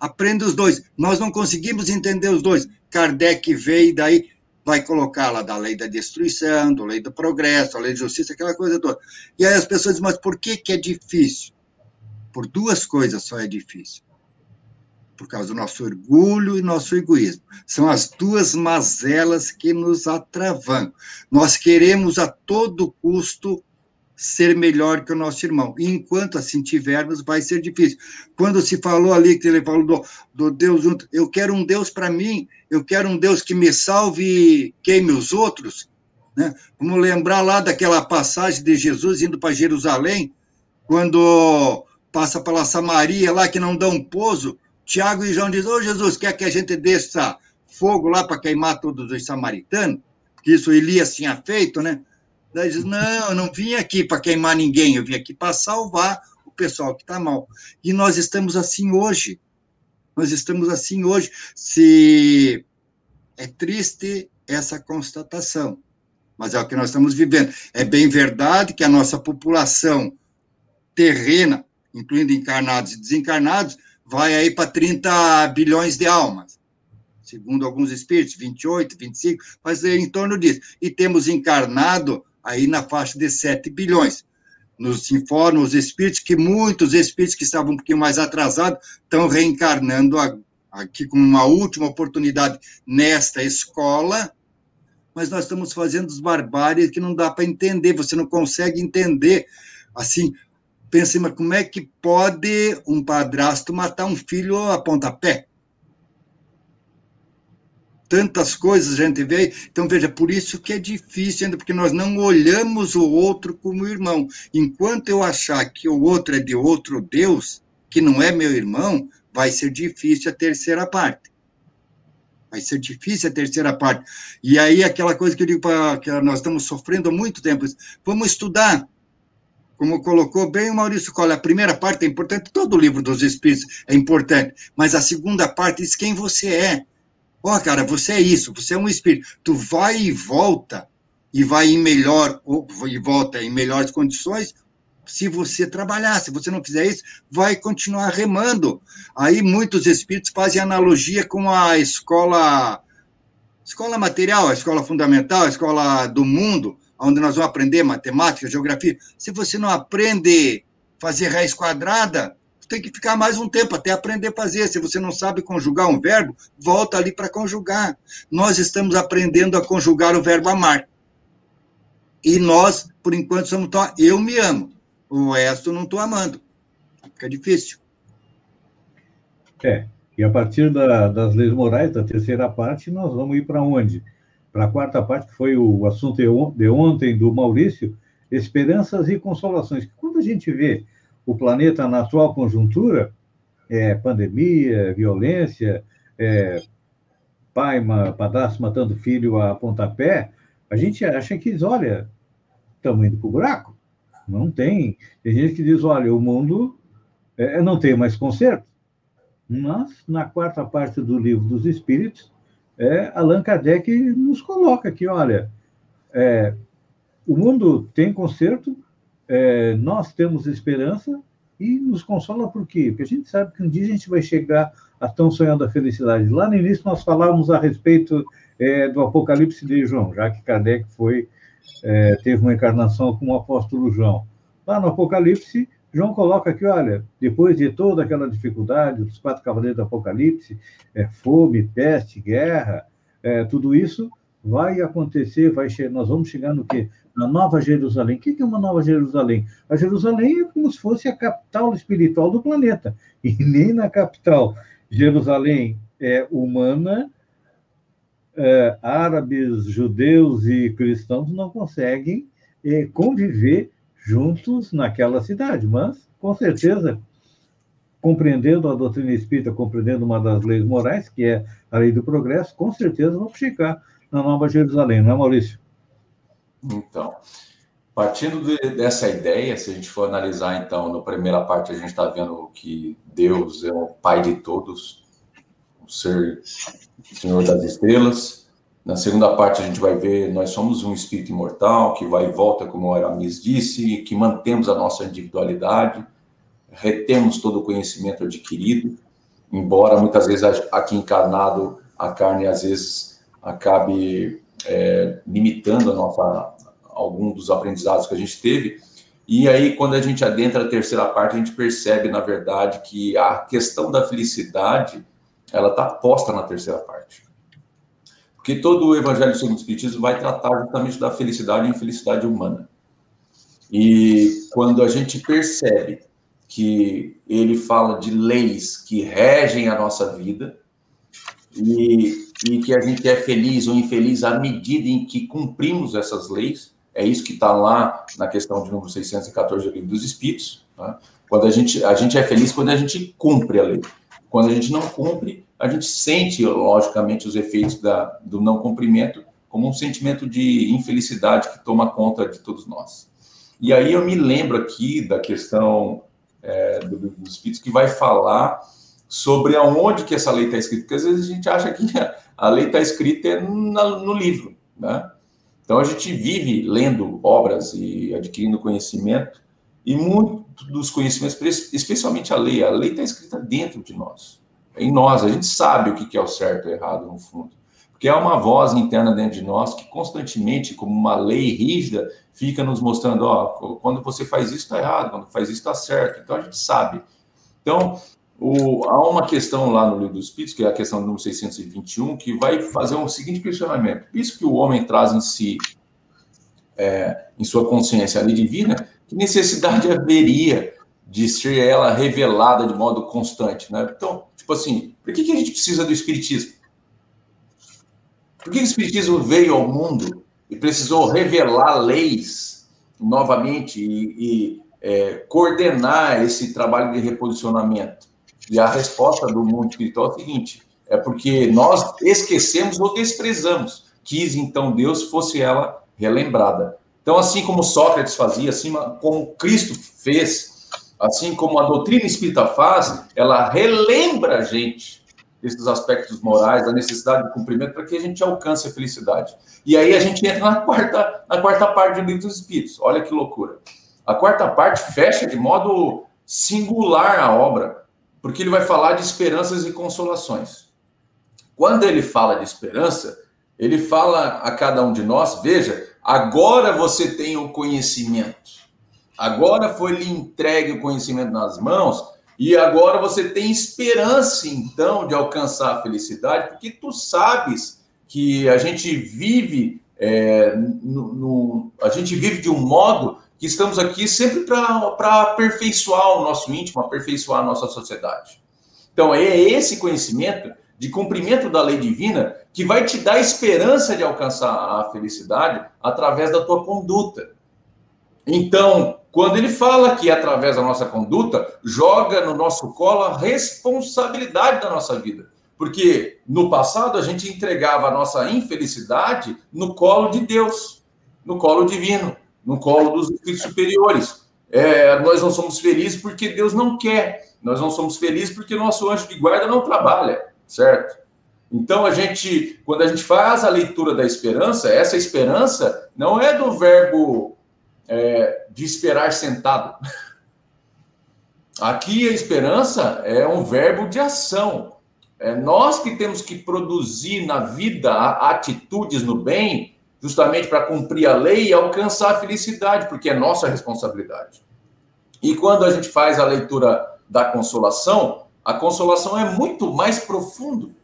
Aprenda os dois. Nós não conseguimos entender os dois. Kardec veio e daí vai colocar lá da lei da destruição, da lei do progresso, da lei da justiça, aquela coisa toda. E aí as pessoas dizem, mas por que, que é difícil? Por duas coisas só é difícil. Por causa do nosso orgulho e nosso egoísmo. São as duas mazelas que nos atravam. Nós queremos a todo custo ser melhor que o nosso irmão. E enquanto assim tivermos, vai ser difícil. Quando se falou ali, que ele falou do, do Deus junto, eu quero um Deus para mim, eu quero um Deus que me salve e queime os outros. Né? Vamos lembrar lá daquela passagem de Jesus indo para Jerusalém, quando passa pela Samaria lá, que não dá um pouso, Tiago e João dizem, ô oh, Jesus, quer que a gente desça fogo lá para queimar todos os samaritanos? Porque isso Elias tinha feito, né? Daí diz, não, eu não vim aqui para queimar ninguém, eu vim aqui para salvar o pessoal que está mal. E nós estamos assim hoje. Nós estamos assim hoje. Se é triste essa constatação, mas é o que nós estamos vivendo. É bem verdade que a nossa população terrena, incluindo encarnados e desencarnados, vai aí para 30 bilhões de almas segundo alguns espíritos, 28, 25, mas é em torno disso. E temos encarnado aí na faixa de 7 bilhões. Nos informam os espíritos que muitos espíritos que estavam um pouquinho mais atrasados estão reencarnando aqui com uma última oportunidade nesta escola, mas nós estamos fazendo os barbáries que não dá para entender, você não consegue entender. Assim, pensa, mas como é que pode um padrasto matar um filho a pontapé? Tantas coisas a gente vê. Então, veja, por isso que é difícil ainda, porque nós não olhamos o outro como irmão. Enquanto eu achar que o outro é de outro Deus, que não é meu irmão, vai ser difícil a terceira parte. Vai ser difícil a terceira parte. E aí, aquela coisa que eu digo para que nós estamos sofrendo há muito tempo, vamos estudar. Como colocou bem o Maurício Cola, a primeira parte é importante, todo o livro dos Espíritos é importante, mas a segunda parte diz quem você é Ó, oh, cara, você é isso, você é um espírito. Tu vai e volta, e vai em melhor, ou e volta em melhores condições, se você trabalhar. Se você não fizer isso, vai continuar remando. Aí muitos espíritos fazem analogia com a escola escola material, a escola fundamental, a escola do mundo, onde nós vamos aprender matemática, geografia. Se você não aprende fazer raiz quadrada, tem que ficar mais um tempo até aprender a fazer. Se você não sabe conjugar um verbo, volta ali para conjugar. Nós estamos aprendendo a conjugar o verbo amar. E nós, por enquanto, somos eu me amo. O resto não estou amando. Fica difícil. É. E a partir da, das leis morais, da terceira parte, nós vamos ir para onde? Para a quarta parte, que foi o assunto de ontem do Maurício, esperanças e consolações. Quando a gente vê o planeta na atual conjuntura, é, pandemia, violência, é, pai, padrasto matando filho a pontapé, a gente acha que diz, olha, estamos indo para o buraco. Não tem. Tem gente que diz, olha, o mundo é, não tem mais conserto. Mas, na quarta parte do livro dos Espíritos, é, Allan Kardec nos coloca aqui, olha, é, o mundo tem conserto, é, nós temos esperança e nos consola por quê? Porque a gente sabe que um dia a gente vai chegar a tão sonhada felicidade. Lá no início nós falávamos a respeito é, do Apocalipse de João, já que Kardec foi, é, teve uma encarnação com o apóstolo João. Lá no Apocalipse, João coloca aqui, olha, depois de toda aquela dificuldade, os quatro cavaleiros do Apocalipse, é, fome, peste, guerra, é, tudo isso vai acontecer, vai nós vamos chegar no quê? Na Nova Jerusalém. O que é uma Nova Jerusalém? A Jerusalém é como se fosse a capital espiritual do planeta. E nem na capital Jerusalém é humana, é, árabes, judeus e cristãos não conseguem é, conviver juntos naquela cidade, mas, com certeza, compreendendo a doutrina espírita, compreendendo uma das leis morais, que é a lei do progresso, com certeza vão chegar na Nova Jerusalém, não é, Maurício? Então, partindo de, dessa ideia, se a gente for analisar, então, na primeira parte, a gente está vendo que Deus é o Pai de todos, o ser Senhor das Estrelas. Na segunda parte, a gente vai ver nós somos um espírito imortal que vai e volta, como o Aramis disse, que mantemos a nossa individualidade retemos todo o conhecimento adquirido, embora muitas vezes aqui encarnado a carne às vezes acabe é, limitando a nossa, algum dos aprendizados que a gente teve. E aí, quando a gente adentra a terceira parte, a gente percebe, na verdade, que a questão da felicidade ela está posta na terceira parte. Porque todo o Evangelho segundo o Espiritismo vai tratar justamente da felicidade e infelicidade humana. E quando a gente percebe que ele fala de leis que regem a nossa vida e, e que a gente é feliz ou infeliz à medida em que cumprimos essas leis. É isso que está lá na questão de número 614 do Livro dos Espíritos. Tá? Quando a gente, a gente é feliz quando a gente cumpre a lei. Quando a gente não cumpre, a gente sente, logicamente, os efeitos da, do não cumprimento como um sentimento de infelicidade que toma conta de todos nós. E aí eu me lembro aqui da questão é, do livro dos Espíritos, que vai falar sobre aonde que essa lei está escrita, porque às vezes a gente acha que a lei está escrita no livro, né? Então a gente vive lendo obras e adquirindo conhecimento, e muito dos conhecimentos, especialmente a lei, a lei está escrita dentro de nós, em nós, a gente sabe o que é o certo e o errado no fundo. Porque é uma voz interna dentro de nós que constantemente, como uma lei rígida, fica nos mostrando, ó, quando você faz isso está errado, quando faz isso está certo. Então a gente sabe. Então, o, há uma questão lá no livro dos Espíritos, que é a questão número 621, que vai fazer um seguinte questionamento. Isso que o homem traz em si, é, em sua consciência, a lei divina, que necessidade haveria de ser ela revelada de modo constante, né? Então, tipo assim, por que, que a gente precisa do Espiritismo? Por que o Espiritismo veio ao mundo e precisou revelar leis novamente e, e é, coordenar esse trabalho de reposicionamento? E a resposta do mundo espiritual é a seguinte: é porque nós esquecemos ou desprezamos. Quis então Deus fosse ela relembrada. Então, assim como Sócrates fazia, assim como Cristo fez, assim como a doutrina espírita faz, ela relembra a gente desses aspectos morais, da necessidade de cumprimento para que a gente alcance a felicidade. E aí a gente entra na quarta, na quarta parte do livro dos Espíritos. Olha que loucura. A quarta parte fecha de modo singular a obra, porque ele vai falar de esperanças e consolações. Quando ele fala de esperança, ele fala a cada um de nós: veja, agora você tem o conhecimento, agora foi lhe entregue o conhecimento nas mãos e agora você tem esperança, então, de alcançar a felicidade, porque tu sabes que a gente vive é, no, no, a gente vive de um modo que estamos aqui sempre para aperfeiçoar o nosso íntimo, aperfeiçoar a nossa sociedade. Então, é esse conhecimento de cumprimento da lei divina que vai te dar esperança de alcançar a felicidade através da tua conduta. Então, quando ele fala que através da nossa conduta, joga no nosso colo a responsabilidade da nossa vida. Porque no passado a gente entregava a nossa infelicidade no colo de Deus, no colo divino, no colo dos espíritos superiores. É, nós não somos felizes porque Deus não quer. Nós não somos felizes porque nosso anjo de guarda não trabalha, certo? Então a gente, quando a gente faz a leitura da esperança, essa esperança não é do verbo é, de esperar sentado. Aqui a esperança é um verbo de ação. É nós que temos que produzir na vida atitudes no bem, justamente para cumprir a lei e alcançar a felicidade, porque é nossa responsabilidade. E quando a gente faz a leitura da consolação, a consolação é muito mais profundo,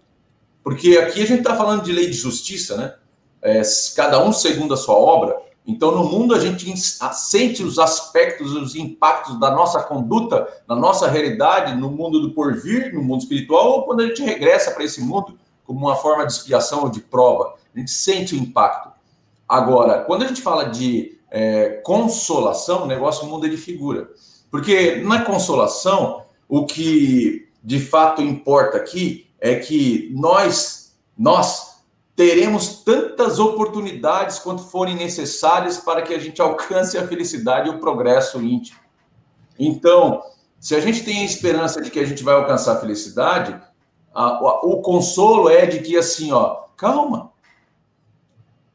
porque aqui a gente está falando de lei de justiça, né? É, cada um segundo a sua obra. Então, no mundo, a gente sente os aspectos, os impactos da nossa conduta, na nossa realidade, no mundo do porvir, no mundo espiritual, ou quando a gente regressa para esse mundo, como uma forma de expiação ou de prova. A gente sente o impacto. Agora, quando a gente fala de é, consolação, o negócio muda de figura. Porque na consolação, o que de fato importa aqui é que nós, nós teremos tantas oportunidades quanto forem necessárias para que a gente alcance a felicidade e o progresso íntimo. Então, se a gente tem a esperança de que a gente vai alcançar a felicidade, a, a, o consolo é de que assim, ó, calma.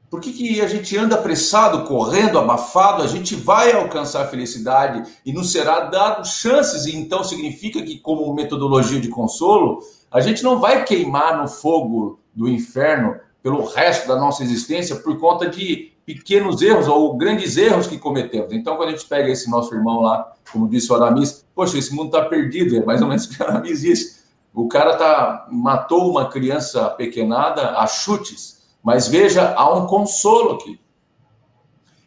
Por que, que a gente anda apressado, correndo, abafado? A gente vai alcançar a felicidade e nos será dado chances, e então significa que, como metodologia de consolo, a gente não vai queimar no fogo do inferno pelo resto da nossa existência por conta de pequenos erros ou grandes erros que cometemos. Então, quando a gente pega esse nosso irmão lá, como disse o Aramis, poxa, esse mundo está perdido, é mais ou menos o que o Aramis disse. O cara tá, matou uma criança pequenada a chutes, mas veja, há um consolo aqui.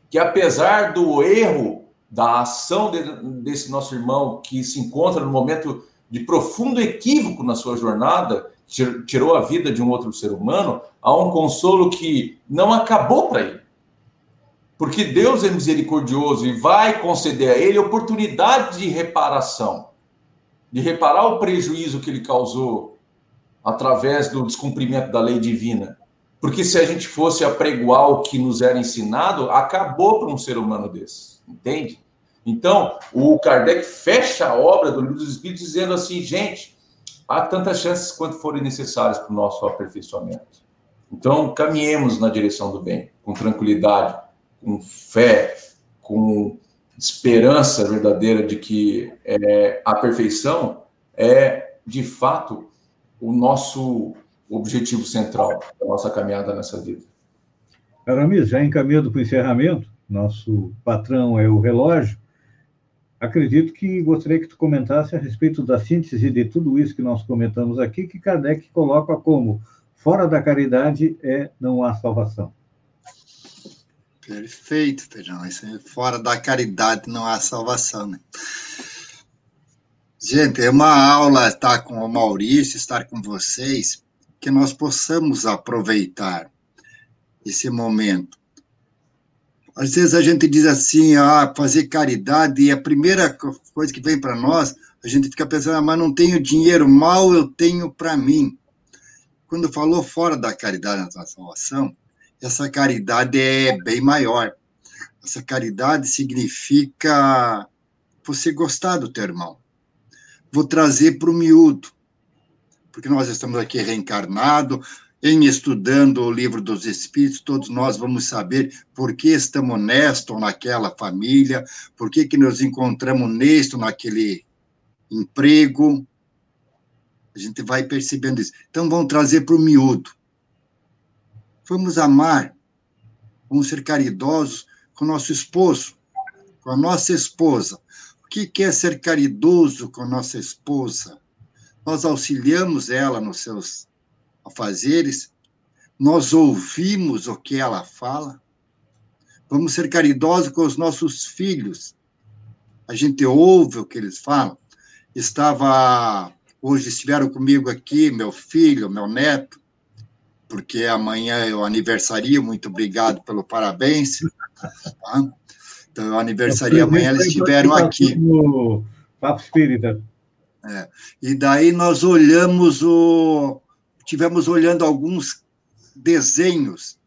Que apesar do erro da ação de, desse nosso irmão que se encontra no momento de profundo equívoco na sua jornada, tirou a vida de um outro ser humano, há um consolo que não acabou para ele. Porque Deus é misericordioso e vai conceder a ele oportunidade de reparação, de reparar o prejuízo que ele causou através do descumprimento da lei divina. Porque se a gente fosse apregoar o que nos era ensinado, acabou para um ser humano desse, entende? Então, o Kardec fecha a obra do Livro dos Espíritos dizendo assim, gente, há tantas chances quanto forem necessárias para o nosso aperfeiçoamento. Então, caminhemos na direção do bem, com tranquilidade, com fé, com esperança verdadeira de que é, a perfeição é, de fato, o nosso objetivo central da nossa caminhada nessa vida. Aramis, já encaminhando para o encerramento, nosso patrão é o relógio. Acredito que gostaria que tu comentasse a respeito da síntese de tudo isso que nós comentamos aqui, que Kardec coloca como fora da caridade é não há salvação. Perfeito, Feijão. Isso é fora da caridade não há salvação, né? Gente, é uma aula estar com o Maurício, estar com vocês, que nós possamos aproveitar esse momento. Às vezes a gente diz assim, ah, fazer caridade, e a primeira coisa que vem para nós, a gente fica pensando, ah, mas não tenho dinheiro, mal eu tenho para mim. Quando falou fora da caridade na salvação, essa caridade é bem maior. Essa caridade significa você gostar do teu irmão. Vou trazer para o miúdo, porque nós estamos aqui reencarnado, em estudando o livro dos Espíritos, todos nós vamos saber por que estamos honestos naquela família, por que, que nos encontramos neste naquele emprego. A gente vai percebendo isso. Então, vamos trazer para o miúdo. Vamos amar, vamos ser caridosos com nosso esposo, com a nossa esposa. O que é ser caridoso com nossa esposa? Nós auxiliamos ela nos seus afazeres, nós ouvimos o que ela fala. Vamos ser caridosos com os nossos filhos. A gente ouve o que eles falam. Estava hoje estiveram comigo aqui meu filho, meu neto, porque amanhã eu aniversario, muito obrigado pelo parabéns. Tá? Então, eu aniversario amanhã, eles estiveram aqui. No Papo Espírita. É. E daí nós olhamos o. Tivemos olhando alguns desenhos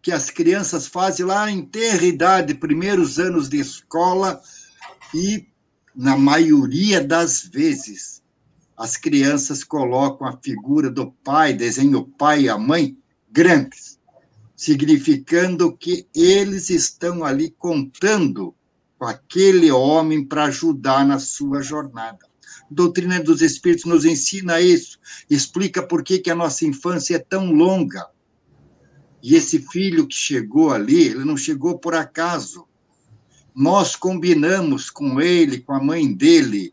que as crianças fazem lá em terra idade, primeiros anos de escola, e na maioria das vezes as crianças colocam a figura do pai, desenham o pai e a mãe grandes, significando que eles estão ali contando com aquele homem para ajudar na sua jornada. Doutrina dos Espíritos nos ensina isso, explica por que, que a nossa infância é tão longa. E esse filho que chegou ali, ele não chegou por acaso. Nós combinamos com ele, com a mãe dele,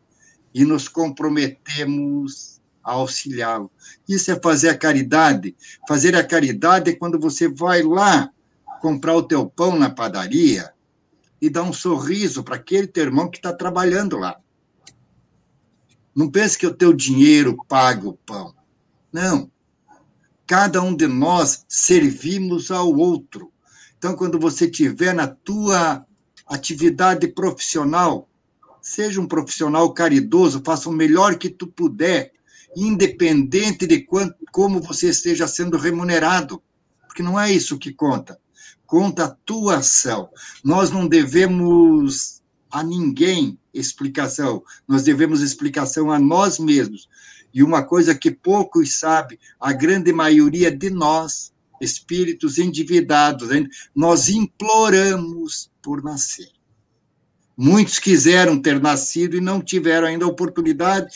e nos comprometemos a auxiliá-lo. Isso é fazer a caridade. Fazer a caridade é quando você vai lá comprar o teu pão na padaria e dar um sorriso para aquele teu irmão que está trabalhando lá. Não pense que o teu dinheiro paga o pão. Não. Cada um de nós servimos ao outro. Então, quando você tiver na tua atividade profissional, seja um profissional caridoso, faça o melhor que tu puder, independente de quanto, como você esteja sendo remunerado, porque não é isso que conta. Conta a tua ação. Nós não devemos a ninguém explicação, nós devemos explicação a nós mesmos. E uma coisa que poucos sabem, a grande maioria de nós, espíritos endividados, nós imploramos por nascer. Muitos quiseram ter nascido e não tiveram ainda a oportunidade,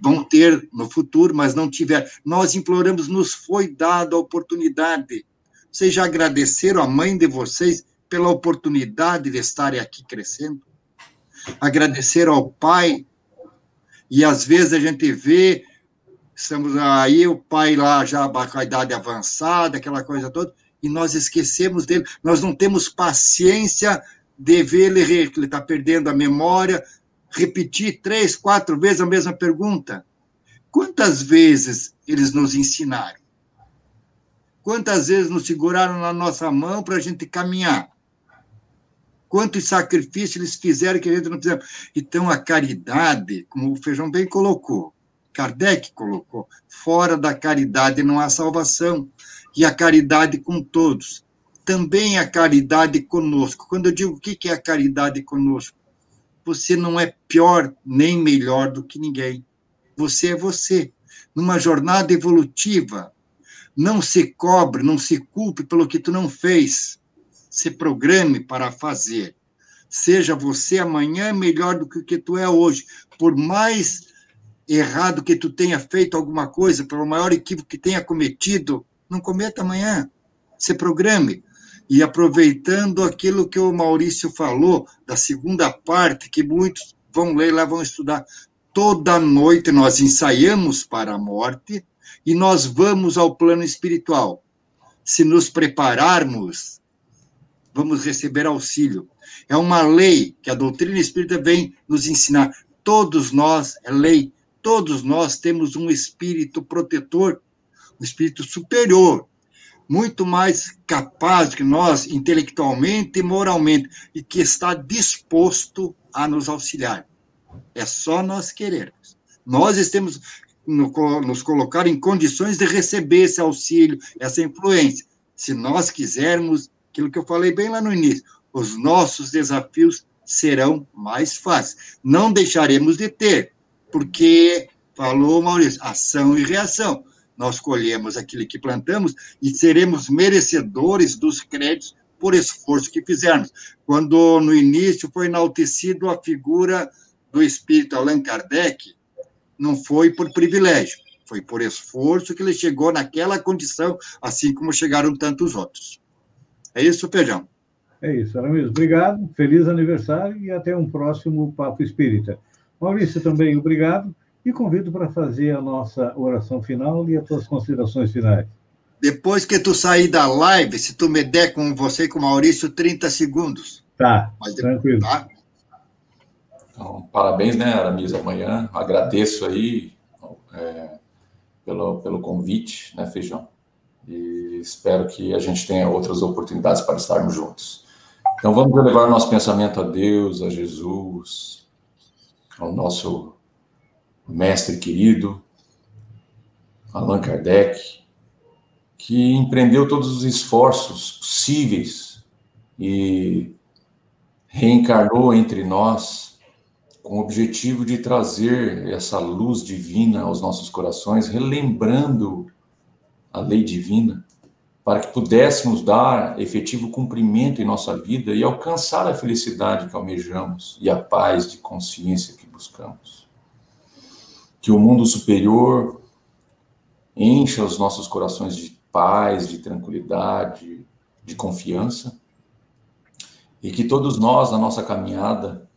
vão ter no futuro, mas não tiveram. Nós imploramos, nos foi dada a oportunidade. Vocês já agradeceram a mãe de vocês pela oportunidade de estarem aqui crescendo? Agradeceram ao pai? E às vezes a gente vê, estamos aí, o pai lá já com a idade avançada, aquela coisa toda, e nós esquecemos dele, nós não temos paciência de ver ele, ele está perdendo a memória, repetir três, quatro vezes a mesma pergunta. Quantas vezes eles nos ensinaram? Quantas vezes nos seguraram na nossa mão para a gente caminhar? Quantos sacrifícios eles fizeram que a gente não fizemos? Então, a caridade, como o Feijão bem colocou, Kardec colocou, fora da caridade não há salvação. E a caridade com todos também a caridade conosco. Quando eu digo o que é a caridade conosco, você não é pior nem melhor do que ninguém. Você é você. Numa jornada evolutiva, não se cobre, não se culpe pelo que tu não fez. Se programe para fazer. Seja você amanhã melhor do que o que tu é hoje. Por mais errado que tu tenha feito alguma coisa, pelo maior equívoco que tenha cometido, não cometa amanhã. Se programe e aproveitando aquilo que o Maurício falou, da segunda parte, que muitos vão ler lá, vão estudar. Toda noite nós ensaiamos para a morte e nós vamos ao plano espiritual. Se nos prepararmos, vamos receber auxílio. É uma lei que a doutrina espírita vem nos ensinar. Todos nós, é lei, todos nós temos um espírito protetor, um espírito superior, muito mais capaz que nós, intelectualmente e moralmente, e que está disposto a nos auxiliar. É só nós querermos. Nós temos nos colocar em condições de receber esse auxílio, essa influência. Se nós quisermos, aquilo que eu falei bem lá no início, os nossos desafios serão mais fáceis. Não deixaremos de ter, porque, falou Maurício, ação e reação nós colhemos aquilo que plantamos e seremos merecedores dos créditos por esforço que fizermos. Quando no início foi enaltecido a figura do espírito Allan Kardec, não foi por privilégio, foi por esforço que ele chegou naquela condição, assim como chegaram tantos outros. É isso, Feijão. É isso, Aramis. Obrigado, feliz aniversário e até um próximo Papo Espírita. Maurício, também obrigado e convido para fazer a nossa oração final e as suas considerações finais. Depois que tu sair da live, se tu me der com você e com o Maurício 30 segundos. Tá, Mas depois, tranquilo. Tá? Então, parabéns, né, Aramis, amanhã. Agradeço aí é, pelo, pelo convite, né, Feijão? E espero que a gente tenha outras oportunidades para estarmos juntos. Então, vamos levar nosso pensamento a Deus, a Jesus, ao nosso mestre querido, Allan Kardec, que empreendeu todos os esforços possíveis e reencarnou entre nós com o objetivo de trazer essa luz divina aos nossos corações, relembrando a lei divina, para que pudéssemos dar efetivo cumprimento em nossa vida e alcançar a felicidade que almejamos e a paz de consciência que buscamos. Que o mundo superior encha os nossos corações de paz, de tranquilidade, de confiança, e que todos nós, na nossa caminhada,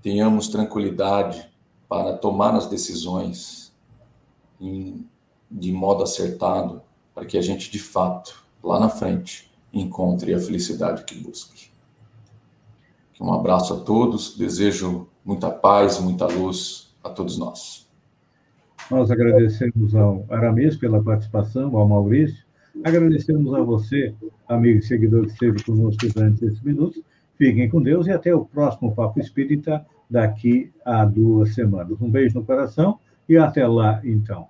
tenhamos tranquilidade para tomar as decisões em, de modo acertado, para que a gente, de fato, lá na frente, encontre a felicidade que busque. Um abraço a todos, desejo muita paz, muita luz a todos nós. Nós agradecemos ao Aramis pela participação, ao Maurício, agradecemos a você, amigo e seguidor que esteve conosco durante esses minutos. Fiquem com Deus e até o próximo Papo Espírita daqui a duas semanas. Um beijo no coração e até lá, então.